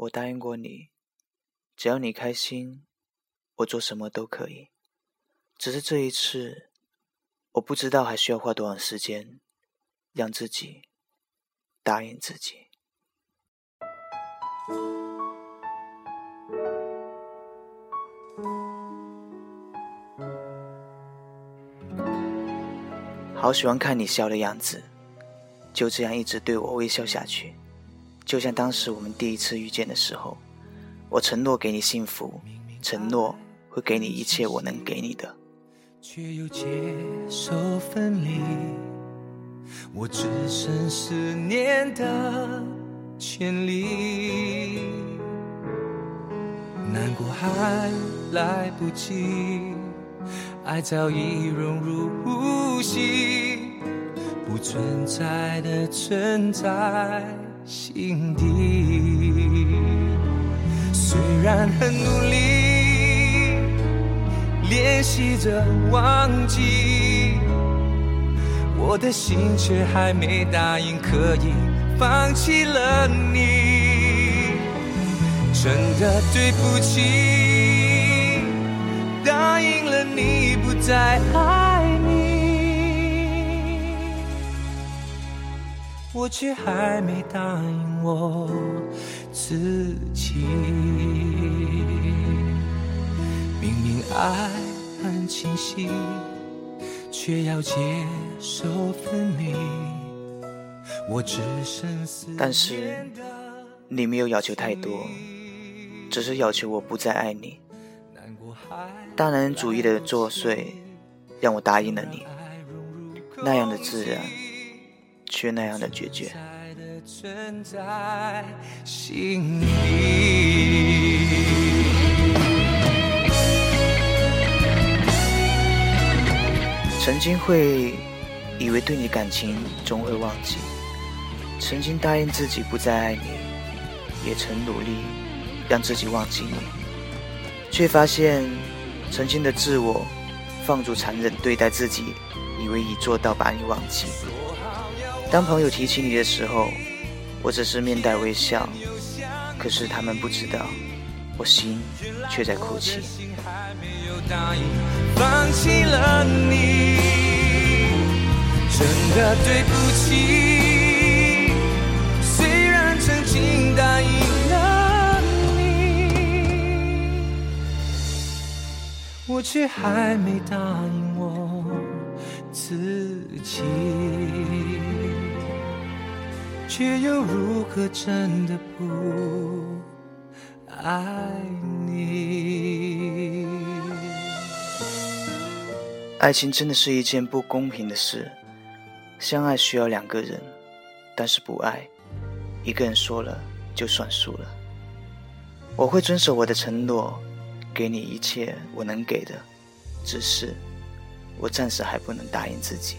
我答应过你，只要你开心，我做什么都可以。只是这一次，我不知道还需要花多长时间，让自己答应自己。好喜欢看你笑的样子，就这样一直对我微笑下去，就像当时我们第一次遇见的时候，我承诺给你幸福，承诺会给你一切我能给你的，却又接受分离，我只剩思念的权利，难过还来不及。爱早已融入呼吸，不存在的存在心底。虽然很努力练习着忘记，我的心却还没答应可以放弃了你。真的对不起。答应了你，不再爱我却还没答应我自己。明明爱很清晰，却要接受分离。我只剩思但是你没有要求太多，只是要求我不再爱你。大男人主义的作祟，让我答应了你，那样的自然，却那样的决绝。曾经会以为对你感情终会忘记，曾经答应自己不再爱你，也曾努力让自己忘记你，却发现。曾经的自我，放逐残忍对待自己，以为已做到把你忘记。当朋友提起你的时候，我只是面带微笑，可是他们不知道，我心却在哭泣。放弃了你，真的对不起。虽然曾经答应了你。我却还没答应我自己，却又如何真的不爱你？爱情真的是一件不公平的事，相爱需要两个人，但是不爱，一个人说了就算数了。我会遵守我的承诺。给你一切我能给的，只是我暂时还不能答应自己。